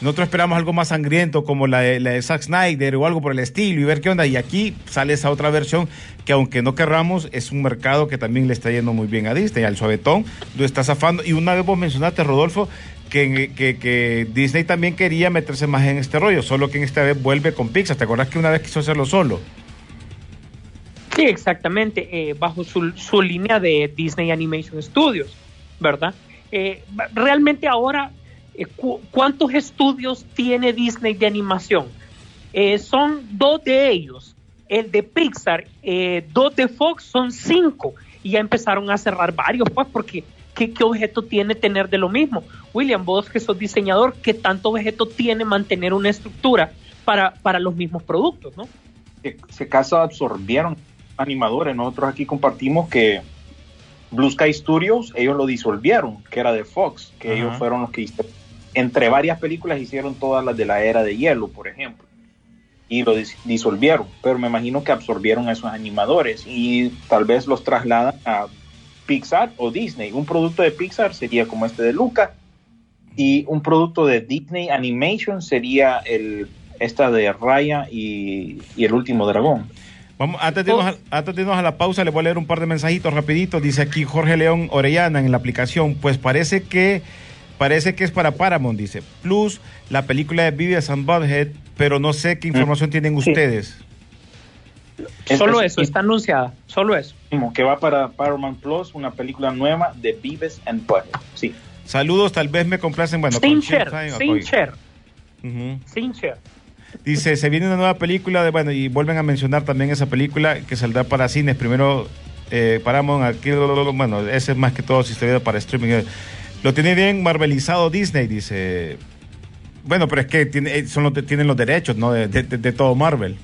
Speaker 1: Nosotros esperamos algo más sangriento como la de, la Zack Snyder o algo por el estilo y ver qué onda. Y aquí sale esa otra versión que aunque no querramos es un mercado que también le está yendo muy bien a Disney. Al suavetón lo está zafando. Y una vez vos mencionaste, Rodolfo, que, que, que Disney también quería meterse más en este rollo, solo que en esta vez vuelve con Pixar. ¿Te acordás que una vez quiso hacerlo solo?
Speaker 3: Sí, exactamente, eh, bajo su, su línea de Disney Animation Studios, ¿verdad? Eh, realmente ahora, cu- ¿cuántos estudios tiene Disney de animación? Eh, son dos de ellos, el de Pixar, eh, dos de Fox, son cinco, y ya empezaron a cerrar varios, pues, porque ¿qué, qué objeto tiene tener de lo mismo? William, vos que sos diseñador, ¿qué tanto objeto tiene mantener una estructura para, para los mismos productos, no?
Speaker 2: se, absorbieron animadores. Nosotros aquí compartimos que Blue Sky Studios, ellos lo disolvieron, que era de Fox, que ellos fueron los que hice- entre varias películas hicieron todas las de la era de hielo, por ejemplo. Y lo dis- disolvieron, pero me imagino que absorbieron a esos animadores y tal vez los trasladan a Pixar o Disney. Un producto de Pixar sería como este de Luca y un producto de Disney Animation sería el esta de Raya y, y el último dragón.
Speaker 1: Vamos, antes de, irnos a, antes de irnos a la pausa, le voy a leer un par de mensajitos rapiditos. Dice aquí Jorge León Orellana en la aplicación. Pues parece que parece que es para Paramount, dice. Plus la película de Beavis and Butthead, pero no sé qué información tienen
Speaker 3: Sí.
Speaker 1: ustedes.
Speaker 3: Solo
Speaker 2: Es-
Speaker 3: eso, está anunciada, solo eso.
Speaker 2: que va para Paramount Plus, una película nueva de Beavis and Butthead. Sí.
Speaker 1: Saludos, tal vez me complacen. Bueno,
Speaker 3: sin
Speaker 1: con
Speaker 3: share,
Speaker 1: Showtime,
Speaker 3: sin
Speaker 1: ok.
Speaker 3: share,
Speaker 1: Ujú.
Speaker 3: sin share.
Speaker 1: Dice, se viene una nueva película, de, bueno, y vuelven a mencionar también esa película que saldrá para cines. Primero, eh, Paramount, aquí, bueno, ese es más que todo si se ve para streaming. Lo tiene bien marvelizado Disney, dice. Bueno, pero es que tiene, eh, son los, de- tienen los derechos, ¿no? De, de- de todo Marvel.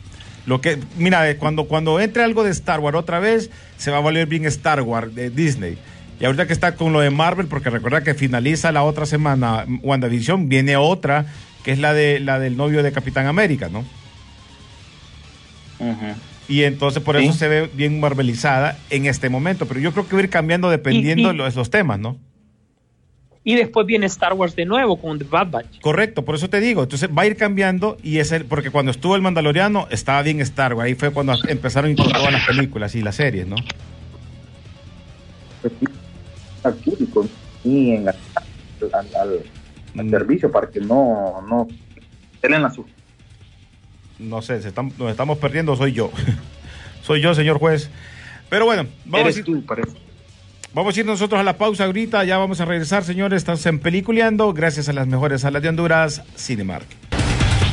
Speaker 1: Lo que, mira, eh, cuando, cuando entre algo de Star Wars otra vez, se va a volver bien Star Wars de Disney. Y ahorita que está con lo de Marvel, porque recuerda que finaliza la otra semana WandaVision, viene otra, que es la de la del novio de Capitán América, ¿no? Y entonces por
Speaker 2: Sí.
Speaker 1: eso se ve bien marvelizada en este momento. Pero yo creo que va a ir cambiando dependiendo
Speaker 3: Y- y-
Speaker 1: de los, los temas, ¿no?
Speaker 3: Y después viene Star Wars de nuevo con The Bad Batch.
Speaker 1: Correcto, por eso te digo. Entonces va a ir cambiando y es el, porque cuando estuvo el Mandaloriano estaba bien Star Wars. Ahí fue cuando empezaron todas las películas y las series, ¿no?
Speaker 2: Al público y en al, al- al
Speaker 1: Mm,
Speaker 2: servicio para que no, no den la su
Speaker 1: No sé, se están- nos estamos perdiendo, soy yo. soy yo, señor juez. Pero bueno, vamos a
Speaker 2: Eres
Speaker 1: ir-
Speaker 2: tú, parece.
Speaker 1: Vamos a ir nosotros a la pausa ahorita, ya vamos a regresar, señores. Estamos en Peliculeando, gracias a las mejores salas de Honduras, Cinemark.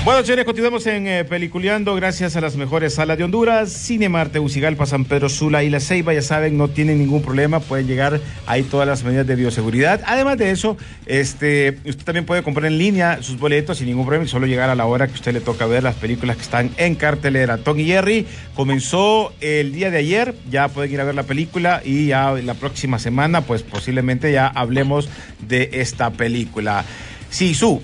Speaker 1: Bueno, señores, continuamos en eh, Peliculeando gracias a las mejores salas de Honduras, Cinemar, Tegucigalpa, San Pedro Sula y La Ceiba, ya saben, no tienen ningún problema, pueden llegar ahí todas las medidas de bioseguridad. Además de eso, este, usted también puede comprar en línea sus boletos sin ningún problema y solo llegar a la hora que usted le toca ver las películas que están en cartelera. Tony Jerry comenzó el día de ayer, ya pueden ir a ver la película y ya la próxima semana, pues posiblemente ya hablemos de esta película. Sí, su.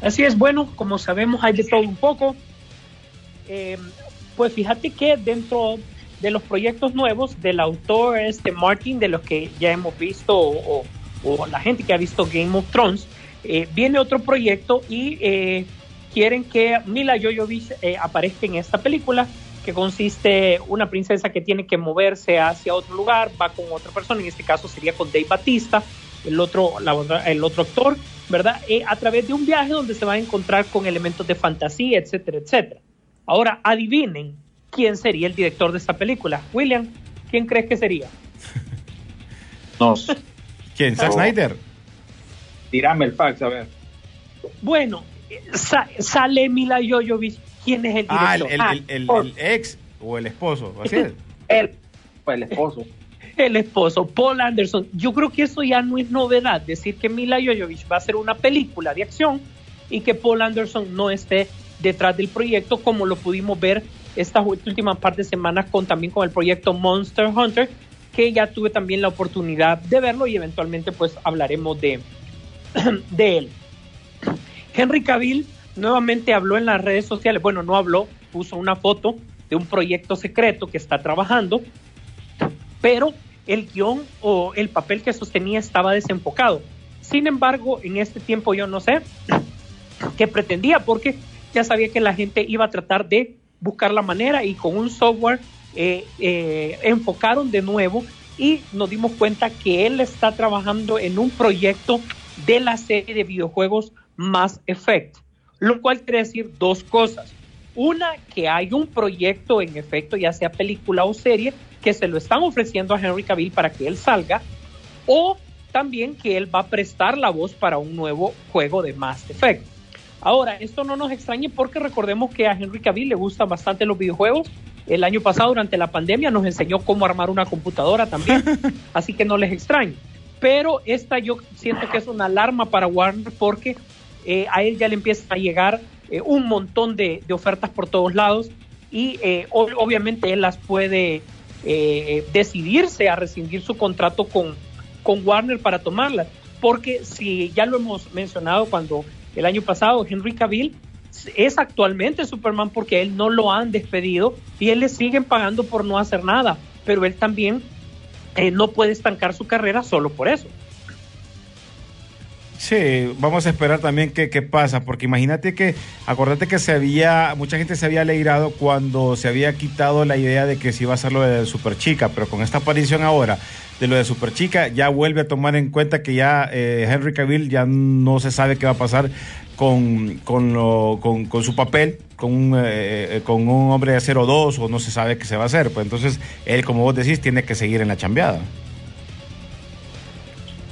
Speaker 3: Así es, bueno, como sabemos hay de todo un poco. Eh, pues fíjate que dentro de los proyectos nuevos del autor este Martin, de los que ya hemos visto, o, la gente que ha visto Game of Thrones, eh, viene otro proyecto y eh, quieren que Mila Jovovich aparezca en esta película, que consiste una princesa que tiene que moverse hacia otro lugar, va con otra persona, en este caso sería con Dave Batista, el otro, la otra- el otro actor, ¿verdad? Eh, a través de un viaje donde se va a encontrar con elementos de fantasía, etcétera, etcétera. Ahora, adivinen quién sería el director de esta película. William, ¿quién crees que sería?
Speaker 2: No,
Speaker 1: ¿Quién? ¿Zack. Snyder?
Speaker 2: tirame el fax, a ver.
Speaker 3: Bueno, eh, sa- sale Mila Jovovich. ¿Quién es el director?
Speaker 1: Ah, el, el-
Speaker 3: Ah,
Speaker 1: el- el- el ex o el esposo, así es.
Speaker 2: Fue el esposo.
Speaker 3: El esposo, Paul Anderson. Yo creo que eso ya no es novedad, decir que Mila Jovovich va a hacer una película de acción y que Paul Anderson no esté detrás del proyecto, como lo pudimos ver estas últimas par de semanas con también con el proyecto Monster Hunter, que ya tuve también la oportunidad de verlo y eventualmente pues hablaremos de, de él. Henry Cavill nuevamente habló en las redes sociales, bueno, no habló, puso una foto de un proyecto secreto que está trabajando, pero el guion o el papel que sostenía estaba desenfocado. Sin embargo, en este tiempo yo no sé qué pretendía, porque ya sabía que la gente iba a tratar de buscar la manera y con un software eh, eh, enfocaron de nuevo y nos dimos cuenta que él está trabajando en un proyecto de la serie de videojuegos Mass Effect, lo cual quiere decir dos cosas. Una, que hay un proyecto en efecto, ya sea película o serie, que se lo están ofreciendo a Henry Cavill para que él salga, o también que él va a prestar la voz para un nuevo juego de Mass Effect. Ahora, esto no nos extrañe porque recordemos que a Henry Cavill le gustan bastante los videojuegos. El año pasado, durante la pandemia, nos enseñó cómo armar una computadora también, así que no les extrañe. Pero esta yo siento que es una alarma para Warner porque eh, a él ya le empiezan a llegar eh, un montón de, ofertas por todos lados y eh, ob- obviamente él las puede eh, decidirse a rescindir su contrato con, con Warner para tomarlas. Porque si ya lo hemos mencionado cuando el año pasado Henry Cavill es actualmente Superman porque él no lo han despedido y él le siguen pagando por no hacer nada, pero él también eh, no puede estancar su carrera solo por eso.
Speaker 1: Sí, vamos a esperar también qué, qué pasa, porque imagínate que, acordate que se había, mucha gente se había alegrado cuando se había quitado la idea de que se iba a hacer lo de Super Chica, pero con esta aparición ahora de lo de Super Chica, ya vuelve a tomar en cuenta que ya eh, Henry Cavill ya no se sabe qué va a pasar con, con, lo- con, con su papel, con un, eh, eh, con un hombre de 02 o no se sabe qué se va a hacer, pues entonces él, como vos decís, tiene que seguir en la chambeada.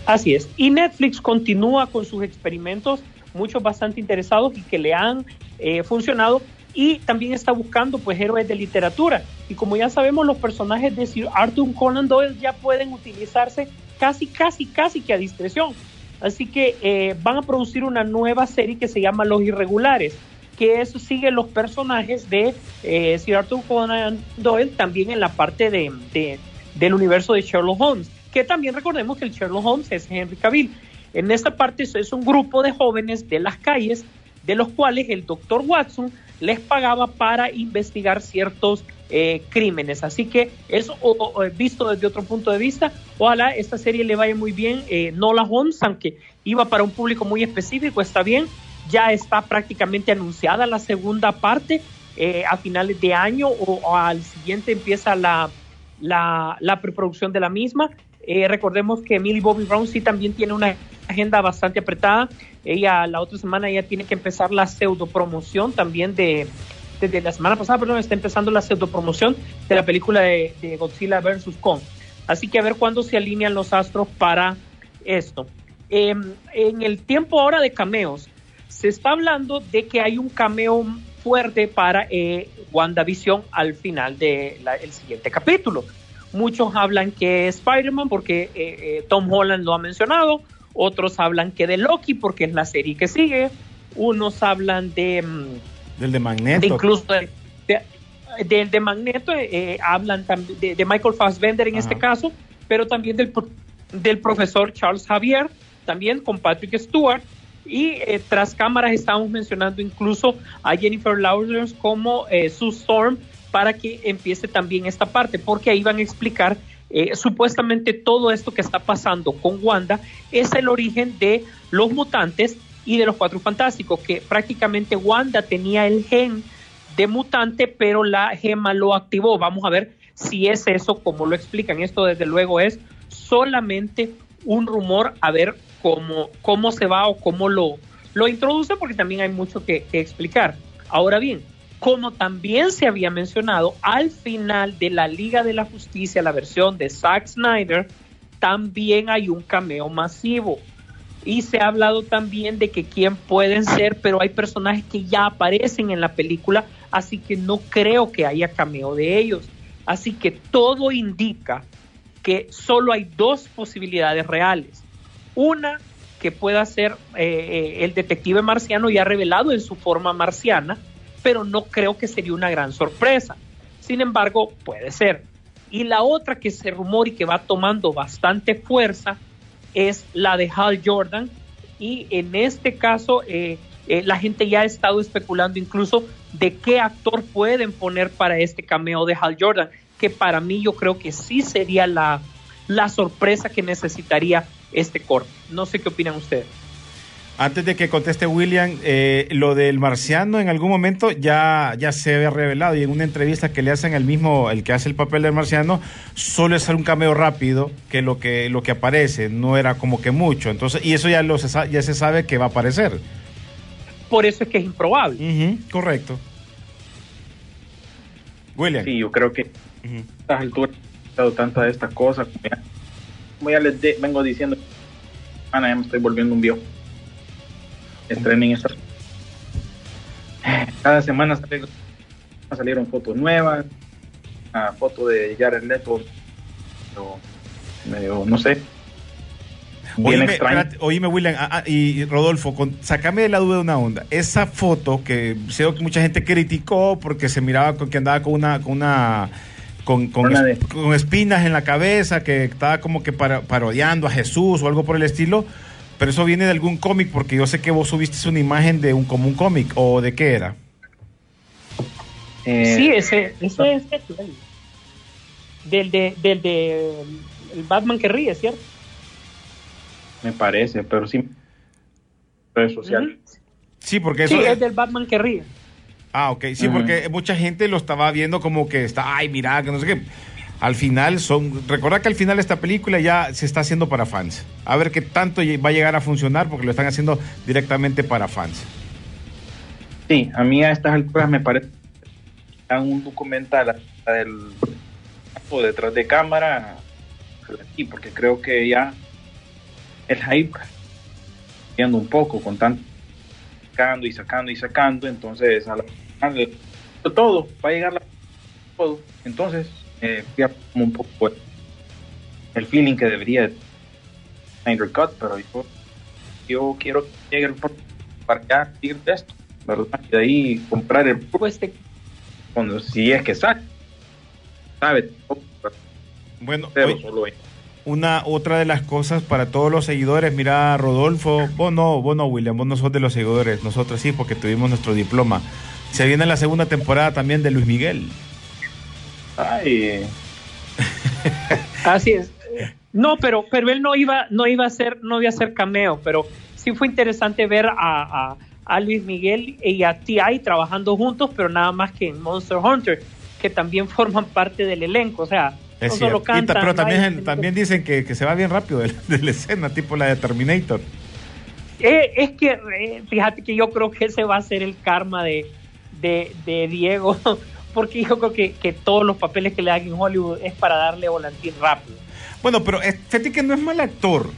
Speaker 3: Así es. Y Netflix continúa con sus experimentos, muchos bastante interesados y que le han eh, funcionado. Y también está buscando pues héroes de literatura. Y como ya sabemos, los personajes de Sir Arthur Conan Doyle ya pueden utilizarse casi, casi, casi que a discreción. Así que eh, van a producir una nueva serie que se llama Los Irregulares, que sigue los personajes de eh, Sir Arthur Conan Doyle también en la parte de, de- del universo de Sherlock Holmes, que también recordemos que el Sherlock Holmes es Henry Cavill. En esta parte es- es un grupo de jóvenes de las calles, de los cuales el doctor Watson les pagaba para investigar ciertos eh, crímenes. Así que o visto desde otro punto de vista, ojalá esta serie le vaya muy bien. Eh, Nola Holmes, aunque iba para un público muy específico, está bien. Ya está prácticamente anunciada la segunda parte. eh, a finales de año o, o al siguiente empieza la, la, la preproducción de la misma. Eh, recordemos que Millie Bobby Brown sí también tiene una agenda bastante apretada. Ella la otra semana ya tiene que empezar la pseudo promoción también de desde la semana pasada, perdón, está empezando la pseudo promoción de la película de, de Godzilla vs. Kong. Así que a ver cuándo se alinean los astros para esto. Eh, en el tiempo ahora de cameos, se está hablando de que hay un cameo fuerte para eh, WandaVision al final del siguiente capítulo. Muchos hablan que es Spider-Man porque eh, eh, Tom Holland lo ha mencionado, otros hablan que de Loki porque es la serie que sigue, unos hablan de... mm,
Speaker 1: Del de Magneto.
Speaker 3: de incluso de, de- del de Magneto, eh, hablan también de, Michael Fassbender en
Speaker 1: Ajá.
Speaker 3: este caso, pero también del, del profesor Charles Javier, también con Patrick Stewart. Y eh, tras cámaras estamos mencionando incluso a Jennifer Lawrence como eh, Sue Storm para que empiece también esta parte, porque ahí van a explicar eh, supuestamente todo esto que está pasando con Wanda es el origen de los mutantes y de los cuatro fantásticos, que prácticamente Wanda tenía el gen de mutante, pero la gema lo activó. Vamos a ver si es eso, como lo explican. Esto desde luego es solamente un rumor, a ver cómo, cómo se va o cómo lo, lo introduce, porque también hay mucho que, que explicar. Ahora bien, como también se había mencionado, al final de la Liga de la Justicia, la versión de Zack Snyder, también hay un cameo masivo. Y se ha hablado también de que quién pueden ser, pero hay personajes que ya aparecen en la película, así que no creo que haya cameo de ellos. Así que todo indica que solo hay dos posibilidades reales. Una que pueda ser eh, eh, el detective marciano ya revelado en su forma marciana, pero no creo que sería una gran sorpresa. Sin embargo, puede ser. Y la otra que se rumora y que va tomando bastante fuerza es la de Hal Jordan. Y en este caso, eh, eh, la gente ya ha estado especulando incluso de qué actor pueden poner para este cameo de Hal Jordan, que para mí yo creo que sí sería la, la sorpresa que necesitaría este corte. No sé qué opinan ustedes.
Speaker 1: Antes de que conteste William, eh, lo del marciano en algún momento ya, ya se había revelado y en una entrevista que le hacen el mismo, el que hace el papel del marciano, solo es un cameo rápido que lo que, lo que aparece, no era como que mucho. Entonces, y eso ya, lo se, ya se sabe que va a aparecer.
Speaker 3: Por eso es que es improbable.
Speaker 1: Correcto. William.
Speaker 2: Sí, yo creo que
Speaker 1: Ujú.
Speaker 2: a estas alturas he tantas de estas cosas. Como ya, como ya les de- vengo diciendo, Ana, ya me estoy volviendo un viejo. Estrenen estas. Cada semana salieron fotos nuevas. Una foto de Jared Leto. pero medio, no sé. Bien
Speaker 1: Oíme,
Speaker 2: extraño.
Speaker 1: espérate, oíme, William, ah, ah, y Rodolfo, con, sacame de la duda de una onda. Esa foto que sé que mucha gente criticó porque se miraba con, que andaba con una, con una, con, con, con espinas en la cabeza, que estaba como que para- parodiando a Jesús o algo por el estilo. Pero eso viene de algún cómic, porque yo sé que vos subiste una imagen de un como un cómic, o de qué era.
Speaker 2: Eh,
Speaker 3: Sí, ese, ese es el- del de, del de el Batman que ríe, ¿cierto?
Speaker 2: Me parece, pero sí. Redes sociales.
Speaker 1: Sí, porque eso.
Speaker 3: Sí, es del Batman que ríe.
Speaker 1: Ah, ok. Sí, porque mucha gente lo estaba viendo como que está, ay, mira, que no sé qué. Al final son. Recordad que al final esta película ya se está haciendo para fans. A ver qué tanto va a llegar a funcionar porque lo están haciendo directamente para fans.
Speaker 2: Sí, a mí a estas alturas me parece un documental del o detrás de cámara aquí, porque creo que ya el hype viendo un poco con tanto sacando y sacando y sacando, entonces a la todo va a llegar la, todo, entonces eh, como un poco el feeling que debería Snyder Cut, pero yo, yo quiero que llegue el para ya ir de esto, ¿verdad? Y de ahí comprar el
Speaker 3: Pues te-
Speaker 2: cuando si es que sale, sabe,
Speaker 1: Bueno,
Speaker 2: pero
Speaker 1: hoy-
Speaker 2: solo es.
Speaker 1: una otra de las cosas para todos los seguidores, mira, Rodolfo, vos no, vos no, William, vos no sos de los seguidores, nosotros sí, porque tuvimos nuestro diploma. Se viene la segunda temporada también de Luis Miguel.
Speaker 2: Ay,
Speaker 3: Así es. No, pero, pero él no iba, no iba a ser, no iba a ser cameo, pero sí fue interesante ver a, a, a Luis Miguel y a T.I. trabajando juntos, pero nada más que en Monster Hunter, que también forman parte del elenco. O sea,
Speaker 1: Es
Speaker 3: no solo cantan,
Speaker 1: pero también, también dicen que, que se va bien rápido de, de la escena, tipo la de Terminator.
Speaker 3: Eh, es que eh, fíjate que yo creo que ese va a ser el karma de, de, de Diego, porque yo creo que, que todos los papeles que le dan en Hollywood es para darle volantín rápido.
Speaker 1: Bueno, pero fíjate que no es mal actor.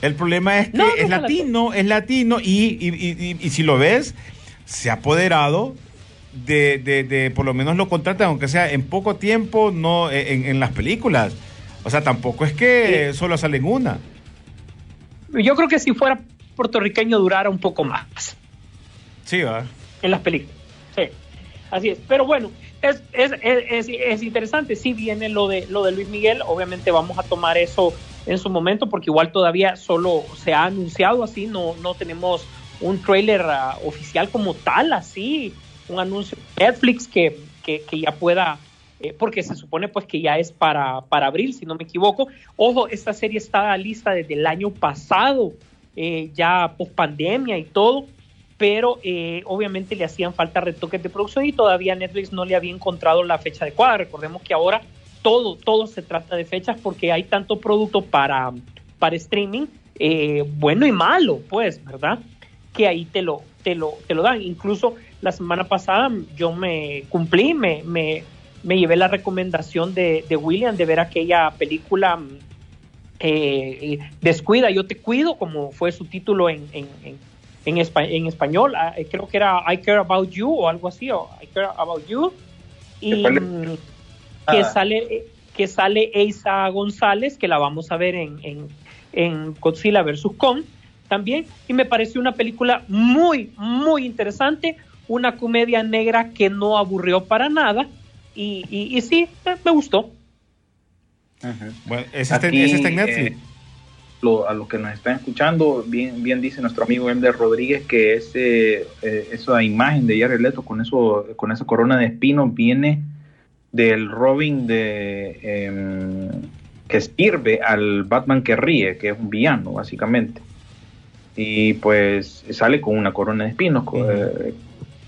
Speaker 1: El problema es que
Speaker 3: No, no
Speaker 1: es latino, es latino y, y- y- si lo ves, se ha apoderado de, de- de- por lo menos lo contratan, aunque sea en poco tiempo, no eh, en, en las películas. O sea, tampoco es que solo salen una.
Speaker 3: Yo creo que si fuera puertorriqueño durara un poco más.
Speaker 1: Sí, va.
Speaker 3: en las películas. Sí, así es. Pero bueno, es, es, es, es- es interesante. Si viene lo de, lo de Luis Miguel, obviamente vamos a tomar eso en su momento, porque igual todavía solo se ha anunciado así, no, no tenemos un trailer ah, oficial como tal, así, un anuncio de Netflix que, que, que ya pueda, eh, porque se supone pues que ya es para, para abril, si no me equivoco. Ojo, esta serie está lista desde el año pasado, eh, ya post pandemia y todo pero eh, obviamente le hacían falta retoques de producción y todavía Netflix no le había encontrado la fecha adecuada. Recordemos que ahora todo, todo se trata de fechas porque hay tanto producto para, para streaming, eh, bueno y malo, pues, ¿verdad? Que ahí te lo, te lo, te lo dan. Incluso la semana pasada yo me cumplí, me, me, me llevé la recomendación de, de William de ver aquella película mm, eh, Descuida, yo te cuido, como fue su título en, en, espa- en español, ah, eh, creo que era I Care About You o algo así, o I Care About You, y mm, que
Speaker 2: Ah.
Speaker 3: sale eh, que sale Eiza González, que la vamos a ver en, en, en Godzilla vs. Kong también, y me pareció una película muy, muy interesante, una comedia negra que no aburrió para nada, y, y, y sí, me, gustó.
Speaker 1: Bueno, ese está en Netflix.
Speaker 2: eh, lo- a los que nos están escuchando, bien, bien dice nuestro amigo Emder Rodríguez que ese, eh, esa imagen de Jared Leto con eso, con esa corona de espinos viene del Robin de em, que sirve al Batman que ríe, que es un villano básicamente. Y pues sale con una corona de espinos, eh,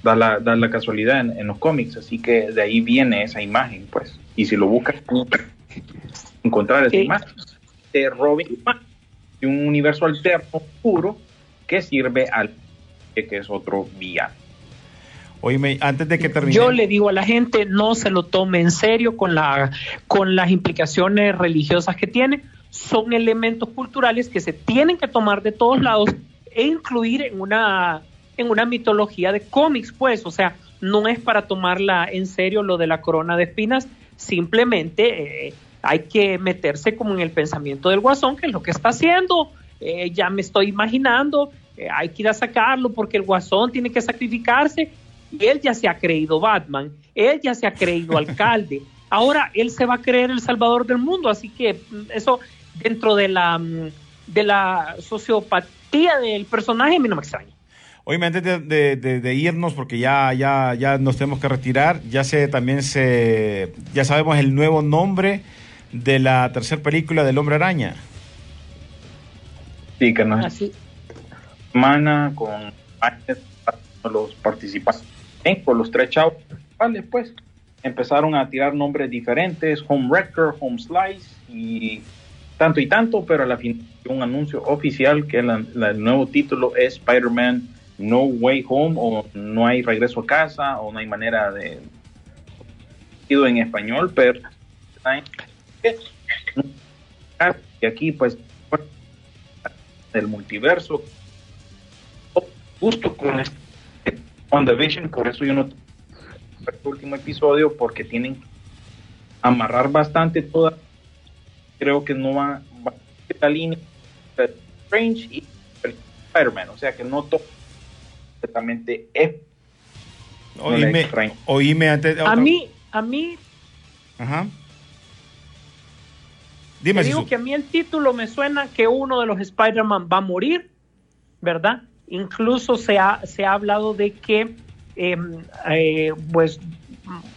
Speaker 2: da, la, da la casualidad en, en los cómics, así que de ahí viene esa imagen, pues. Y si lo buscas, encontrar esa
Speaker 3: Sí.
Speaker 2: imagen de Robin de un universo alterno oscuro que sirve al que es otro villano.
Speaker 1: Oíme, antes de que termine.
Speaker 3: Yo le digo a la gente, no se lo tome en serio con, la, con las implicaciones religiosas que tiene. Son elementos culturales que se tienen que tomar de todos lados e incluir en una, en una mitología de cómics, pues. O sea, no es para tomarla en serio lo de la corona de espinas, simplemente eh, hay que meterse como en el pensamiento del guasón, que es lo que está haciendo. Eh, ya me estoy imaginando, eh, hay que ir a sacarlo porque el guasón tiene que sacrificarse y él ya se ha creído Batman, él ya se ha creído alcalde, ahora él se va a creer el salvador del mundo, así que mm, eso dentro de la, mm, de la sociopatía del personaje a mí no me extraña.
Speaker 1: Oíme, antes de, de- de- de irnos, porque ya, ya, ya nos tenemos que retirar, ya se también se, ya sabemos el nuevo nombre de la tercera película del Hombre Araña.
Speaker 2: Sí, que nos
Speaker 3: Así,
Speaker 2: semana con los participantes, eh, con los tres chavos, vale, pues empezaron a tirar nombres diferentes, Home Wrecker, Home Slice y tanto y tanto, pero a la fin un anuncio oficial que la- la- el nuevo título es Spider-Man No Way Home o No hay regreso a casa o no hay manera de ido en español, pero y aquí pues del multiverso justo con este WandaVision, por eso yo no este último episodio porque tienen que amarrar bastante toda creo que no va, va a la línea de Strange y Spider-Man, o sea que no todo completamente es
Speaker 1: Oíme, oíme antes.
Speaker 3: a mí, a mí,
Speaker 1: Ajá.
Speaker 3: Te
Speaker 1: Dime,
Speaker 3: digo
Speaker 1: Sisu.
Speaker 3: que a mí el título me suena que uno de los Spider-Man va a morir, ¿verdad? Incluso se ha, se ha hablado de que, eh, eh, pues,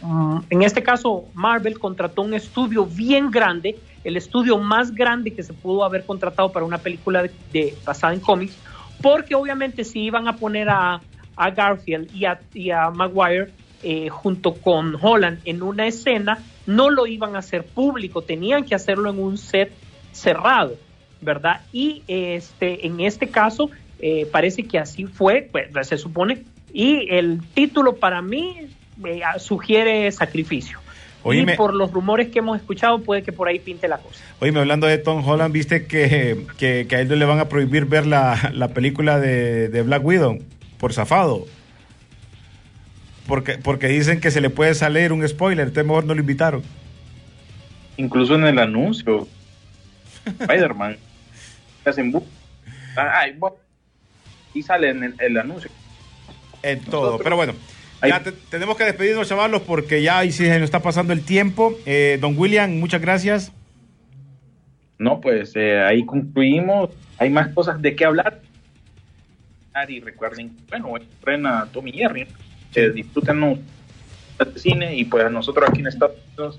Speaker 3: mm, en este caso, Marvel contrató un estudio bien grande, el estudio más grande que se pudo haber contratado para una película de, de- basada en cómics, porque obviamente si iban a poner a, a Garfield y a, y a Maguire eh, junto con Holland en una escena, no lo iban a hacer público, tenían que hacerlo en un set cerrado, ¿verdad? Y este, en este caso eh, parece que así fue, pues, se supone, y el título para mí eh, sugiere sacrificio.
Speaker 1: Oíme.
Speaker 3: Y por los rumores que hemos escuchado, puede que por ahí pinte la cosa.
Speaker 1: Oíme, hablando de Tom Holland, viste que, que, que a él no le van a prohibir ver la, la película de, de Black Widow por zafado. Porque, porque dicen que se le puede salir un spoiler, entonces mejor no lo invitaron.
Speaker 2: Incluso en el anuncio, Spider-Man, hacen bu- Ay, bueno, y sale en el, el anuncio.
Speaker 1: En todo. Pero bueno,
Speaker 2: Ahí-
Speaker 1: ya te- tenemos que despedirnos, chavalos, porque ya ahí sí se nos está pasando el tiempo. Eh, don William, muchas gracias.
Speaker 2: No, pues eh, ahí concluimos. Hay más cosas de qué hablar. Y recuerden, bueno, estrena Tommy Jerry. Eh, disfrútenos de cine y pues nosotros aquí en Estados Unidos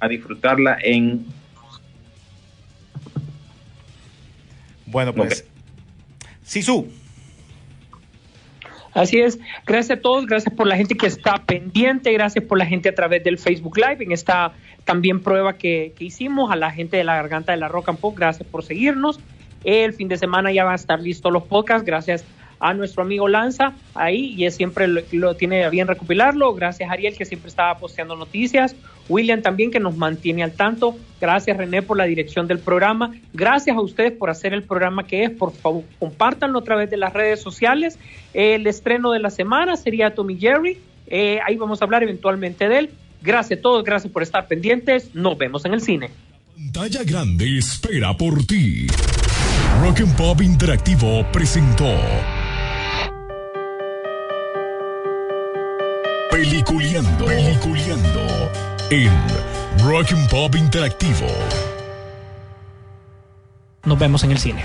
Speaker 2: a disfrutarla en
Speaker 1: Bueno, pues. Sisu.
Speaker 3: Así es. Gracias a todos, gracias por la gente que está pendiente, gracias por la gente a través del Facebook Live, en esta también prueba que, que hicimos, a la gente de la garganta de la Rock and Pop, gracias por seguirnos. El fin de semana ya van a estar listos los podcasts, gracias a nuestro amigo Lanza ahí, y él siempre lo, tiene bien recopilarlo. Gracias Ariel, que siempre estaba posteando noticias. William también, que nos mantiene al tanto. Gracias, René, por la dirección del programa. Gracias a ustedes por hacer el programa que es. Por favor, compártanlo a través de las redes sociales. El estreno de la semana sería Tommy Jerry. Eh, ahí vamos a hablar eventualmente de él. Gracias a todos, gracias por estar pendientes. Nos vemos en el cine.
Speaker 4: Pantalla Grande espera por ti. Rock and Pop Interactivo presentó Peliculeando, Peliculeando en Rock and Pop Interactivo.
Speaker 3: Nos vemos en el cine.